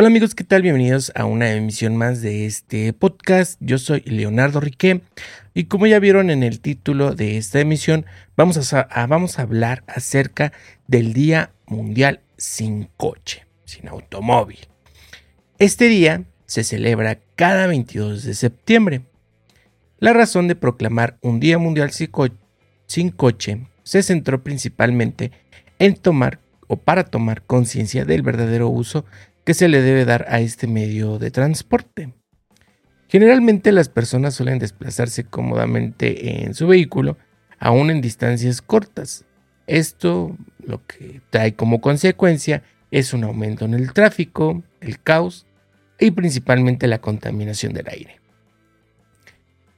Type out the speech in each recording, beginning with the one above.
Hola amigos, ¿qué tal? Bienvenidos a una emisión más de este podcast. Yo soy Leonardo Riquet y como ya vieron en el título de esta emisión, vamos a, vamos a hablar acerca del Día Mundial sin coche, sin automóvil. Este día se celebra cada 22 de septiembre. La razón de proclamar un Día Mundial sin coche se centró principalmente en tomar o para tomar conciencia del verdadero uso que se le debe dar a este medio de transporte. Generalmente las personas suelen desplazarse cómodamente en su vehículo, aún en distancias cortas. Esto lo que trae como consecuencia es un aumento en el tráfico, el caos y principalmente la contaminación del aire.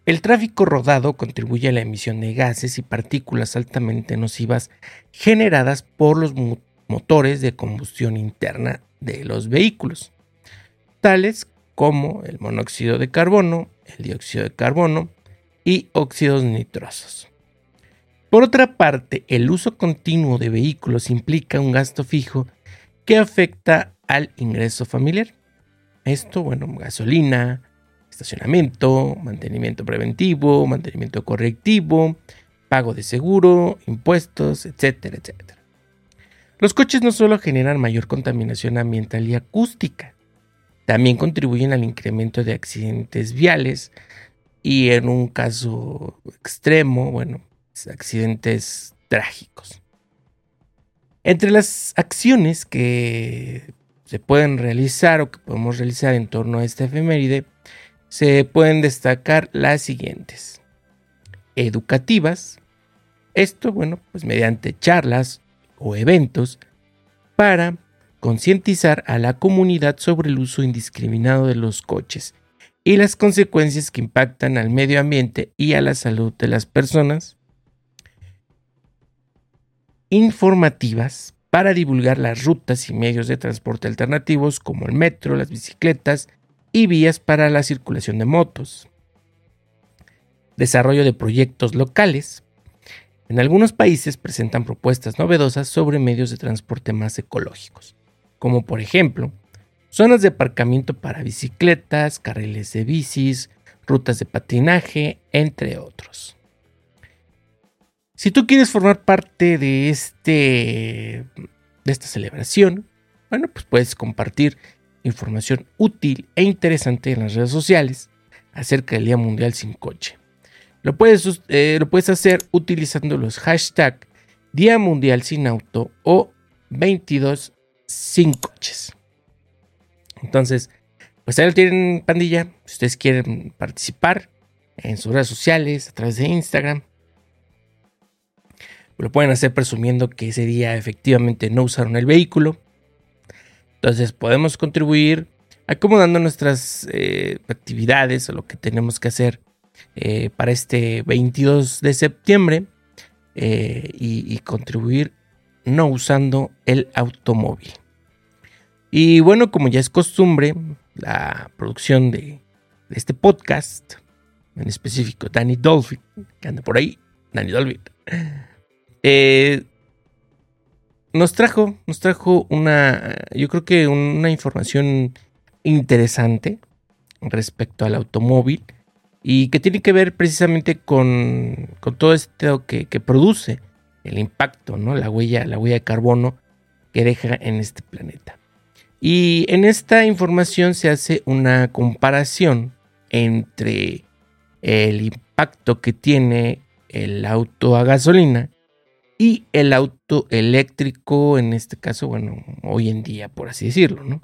El tráfico rodado contribuye a la emisión de gases y partículas altamente nocivas generadas por los motores de combustión interna de los vehículos, tales como el monóxido de carbono, el dióxido de carbono y óxidos nitrosos. Por otra parte, el uso continuo de vehículos implica un gasto fijo que afecta al ingreso familiar. Esto, bueno, gasolina, estacionamiento, mantenimiento preventivo, mantenimiento correctivo, pago de seguro, impuestos, etcétera, etcétera. Los coches no solo generan mayor contaminación ambiental y acústica, también contribuyen al incremento de accidentes viales y en un caso extremo, bueno, accidentes trágicos. Entre las acciones que se pueden realizar o que podemos realizar en torno a esta efeméride, se pueden destacar las siguientes. Educativas. Esto, bueno, pues mediante charlas o eventos para concientizar a la comunidad sobre el uso indiscriminado de los coches y las consecuencias que impactan al medio ambiente y a la salud de las personas. Informativas para divulgar las rutas y medios de transporte alternativos como el metro, las bicicletas y vías para la circulación de motos. Desarrollo de proyectos locales en algunos países presentan propuestas novedosas sobre medios de transporte más ecológicos, como por ejemplo zonas de aparcamiento para bicicletas, carriles de bicis, rutas de patinaje, entre otros. Si tú quieres formar parte de, este, de esta celebración, bueno, pues puedes compartir información útil e interesante en las redes sociales acerca del Día Mundial sin Coche. Lo puedes, eh, lo puedes hacer utilizando los hashtags Día Mundial sin Auto o 22 sin coches. Entonces, pues ahí lo tienen pandilla. Si ustedes quieren participar en sus redes sociales, a través de Instagram, lo pueden hacer presumiendo que ese día efectivamente no usaron el vehículo. Entonces podemos contribuir acomodando nuestras eh, actividades o lo que tenemos que hacer eh, para este 22 de septiembre eh, y, contribuir no usando el automóvil. Y bueno, como ya es costumbre, la producción de, este podcast, en específico Danny Dolphin, que anda por ahí, Danny Dolphin, eh, nos trajo, nos trajo una, yo creo que una información interesante respecto al automóvil y que tiene que ver precisamente con, todo esto que, produce el impacto, ¿no? la, huella, la huella de carbono que deja en este planeta. Y en esta información se hace una comparación entre el impacto que tiene el auto a gasolina y el auto eléctrico, en este caso, bueno, hoy en día, por así decirlo, ¿no?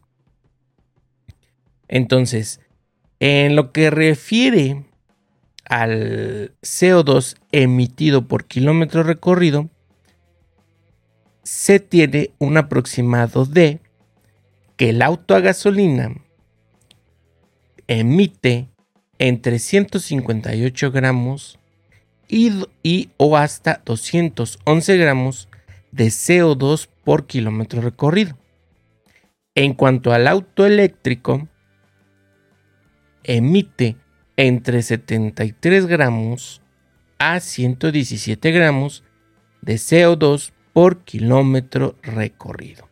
Entonces, en lo que refiere al CO2 emitido por kilómetro recorrido, se tiene un aproximado de que el auto a gasolina emite entre 158 gramos y, o hasta 211 gramos de CO2 por kilómetro recorrido. En cuanto al auto eléctrico, emite entre 73 gramos a 117 gramos de CO2 por kilómetro recorrido.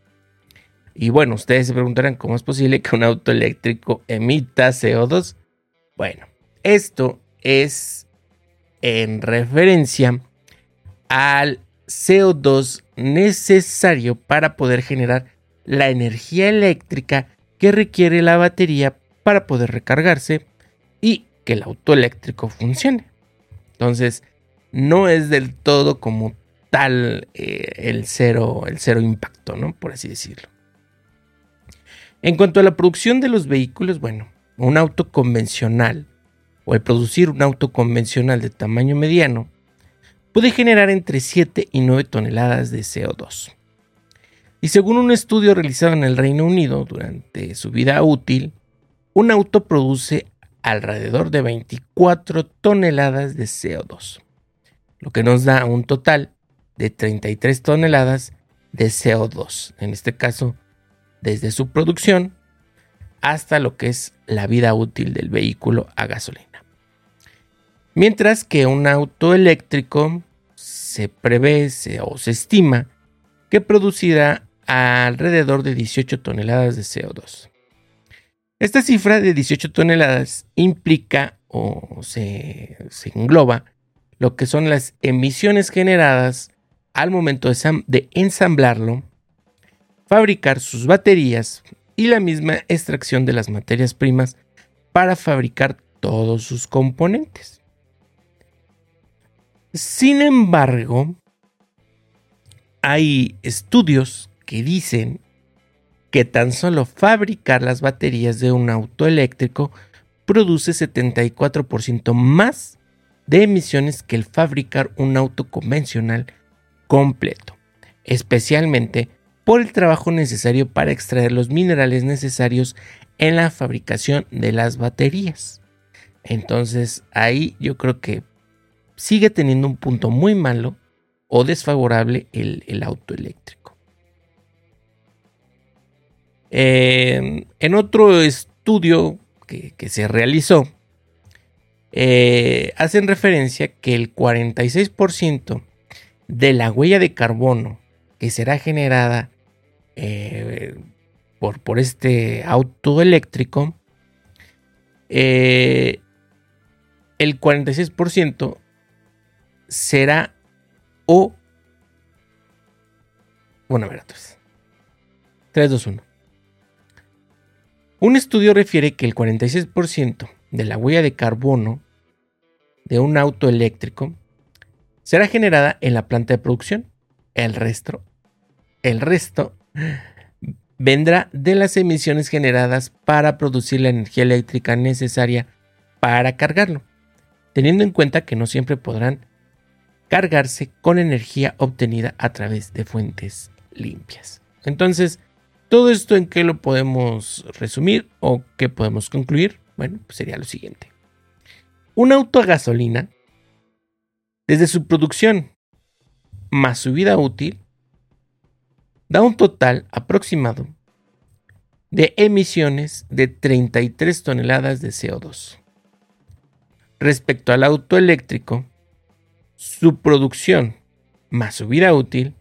Y bueno, ustedes se preguntarán cómo es posible que un auto eléctrico emita CO2. Bueno, esto es en referencia al CO2 necesario para poder generar la energía eléctrica que requiere la batería para poder recargarse que el auto eléctrico funcione. Entonces, no es del todo como tal eh, el, cero, el cero impacto, ¿no? Por así decirlo. En cuanto a la producción de los vehículos, bueno, un auto convencional o el producir un auto convencional de tamaño mediano puede generar entre 7 y 9 toneladas de CO2. Y según un estudio realizado en el Reino Unido durante su vida útil, un auto produce alrededor de 24 toneladas de CO2, lo que nos da un total de 33 toneladas de CO2, en este caso desde su producción hasta lo que es la vida útil del vehículo a gasolina. Mientras que un auto eléctrico se prevé o se estima que producirá alrededor de 18 toneladas de CO2. Esta cifra de 18 toneladas implica o se, engloba lo que son las emisiones generadas al momento de ensamblarlo fabricar sus baterías y la misma extracción de las materias primas para fabricar todos sus componentes. Sin embargo, hay estudios que dicen que tan solo fabricar las baterías de un auto eléctrico produce 74% más de emisiones que el fabricar un auto convencional completo, especialmente por el trabajo necesario para extraer los minerales necesarios en la fabricación de las baterías. Entonces ahí yo creo que sigue teniendo un punto muy malo o desfavorable el, auto eléctrico. Eh, en otro estudio que, se realizó, eh, hacen referencia que el 46% de la huella de carbono que será generada eh, por, por, este auto eléctrico, el 46% será o... Bueno, a ver, 3, 2, 1. Un estudio refiere que el 46% de la huella de carbono de un auto eléctrico será generada en la planta de producción. El resto, el resto vendrá de las emisiones generadas para producir la energía eléctrica necesaria para cargarlo, teniendo en cuenta que no siempre podrán cargarse con energía obtenida a través de fuentes limpias. Entonces, ¿todo esto en qué lo podemos resumir o qué podemos concluir? Bueno, pues sería lo siguiente. Un auto a gasolina, desde su producción más su vida útil, da un total aproximado de emisiones de 33 toneladas de CO2. Respecto al auto eléctrico, su producción más su vida útil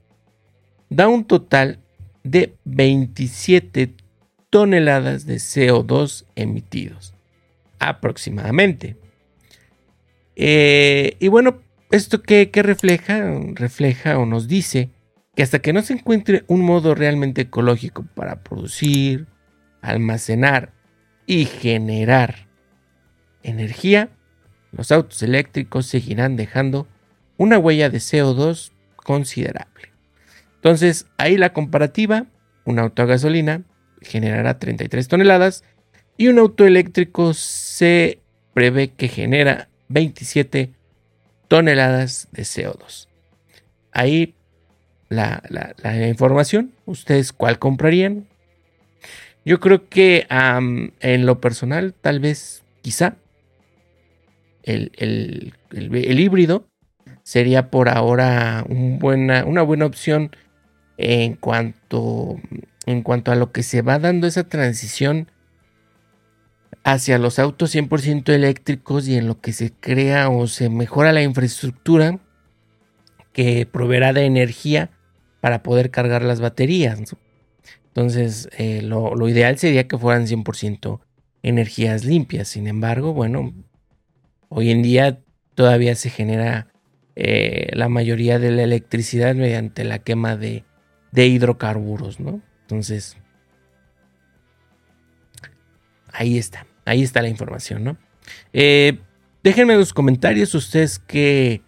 da un total de 27 toneladas de CO2 emitidos aproximadamente. Eh, y bueno, ¿esto qué, qué refleja? Refleja o nos dice que hasta que no se encuentre un modo realmente ecológico para producir, almacenar y generar energía, los autos eléctricos seguirán dejando una huella de CO2 considerable. Entonces, ahí la comparativa, un auto a gasolina generará 33 toneladas y un auto eléctrico se prevé que genera 27 toneladas de CO2. Ahí la, información. ¿Ustedes cuál comprarían? Yo creo que en lo personal, tal vez, quizá, el, el, híbrido sería por ahora una buena opción en cuanto, en cuanto a lo que se va dando esa transición hacia los autos 100% eléctricos y en lo que se crea o se mejora la infraestructura que proveerá de energía para poder cargar las baterías. Entonces, eh, lo, lo, ideal sería que fueran 100% energías limpias. Sin embargo, bueno, hoy en día todavía se genera eh, la mayoría de la electricidad mediante la quema de, de hidrocarburos, ¿no? Entonces, ahí está, ahí está la información, ¿no? Eh, déjenme en los comentarios ustedes qué,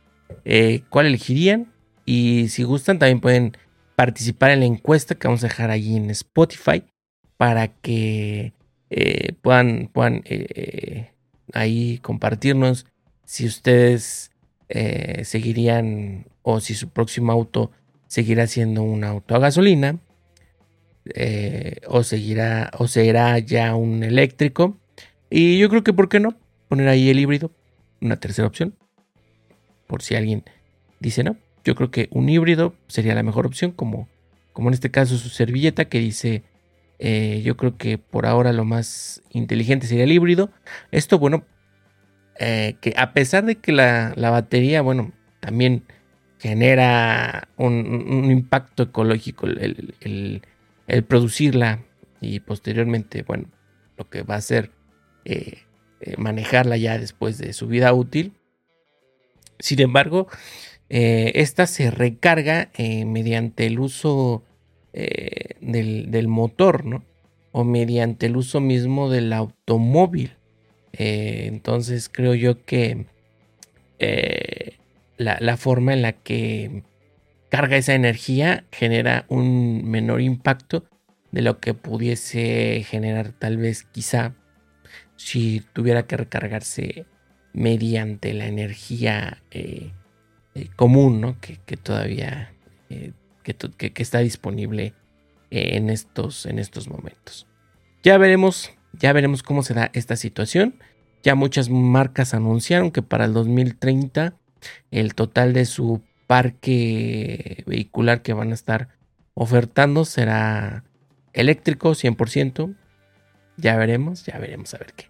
eh, cuál elegirían y si gustan también pueden participar en la encuesta que vamos a dejar ahí en Spotify para que puedan, puedan ahí compartirnos si ustedes eh, seguirían o si su próximo auto seguirá siendo un auto a gasolina eh, o seguirá o será ya un eléctrico. Y yo creo que por qué no poner ahí el híbrido una tercera opción. Por si alguien dice no yo creo que un híbrido sería la mejor opción como como en este caso su servilleta que dice eh, yo creo que por ahora lo más inteligente sería el híbrido. Esto bueno eh, que a pesar de que la, batería, bueno, también genera un, impacto ecológico el, producirla y posteriormente, bueno, lo que va a ser eh, eh, manejarla ya después de su vida útil. Sin embargo, esta se recarga mediante el uso del, del, motor, ¿no? O mediante el uso mismo del automóvil. Eh, entonces creo yo que eh, la, forma en la que carga esa energía genera un menor impacto de lo que pudiese generar tal vez quizá si tuviera que recargarse mediante la energía eh, común que, todavía que, está disponible en, estos, en estos momentos. Ya veremos ya veremos cómo se da esta situación. Ya muchas marcas anunciaron que para el 2030 el total de su parque vehicular que van a estar ofertando será eléctrico 100%. Ya veremos, ya veremos a ver qué.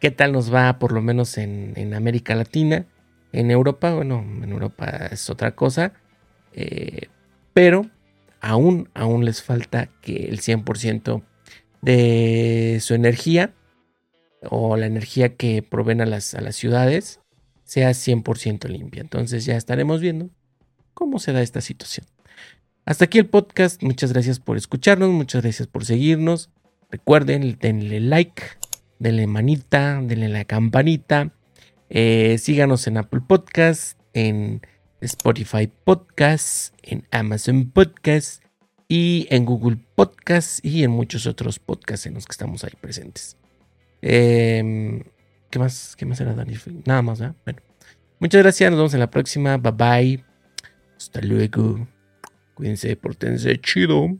¿Qué tal nos va por lo menos en, América Latina? En Europa, bueno, en Europa es otra cosa. Eh, pero aún, aún les falta que el 100% de su energía o la energía que proveen a las, a las ciudades sea 100% limpia. Entonces ya estaremos viendo cómo se da esta situación. Hasta aquí el podcast. Muchas gracias por escucharnos, muchas gracias por seguirnos. Recuerden, denle like, denle manita, denle la campanita. Eh, síganos en Apple Podcast, en Spotify Podcast, en Amazon Podcast y en Google Podcasts y en muchos otros podcasts en los que estamos ahí presentes. Em, ¿Qué más, qué más era Dani? Nada más, ¿verdad? Bueno. Muchas gracias, nos vemos en la próxima. Bye bye. Hasta luego. Cuídense, portense chido.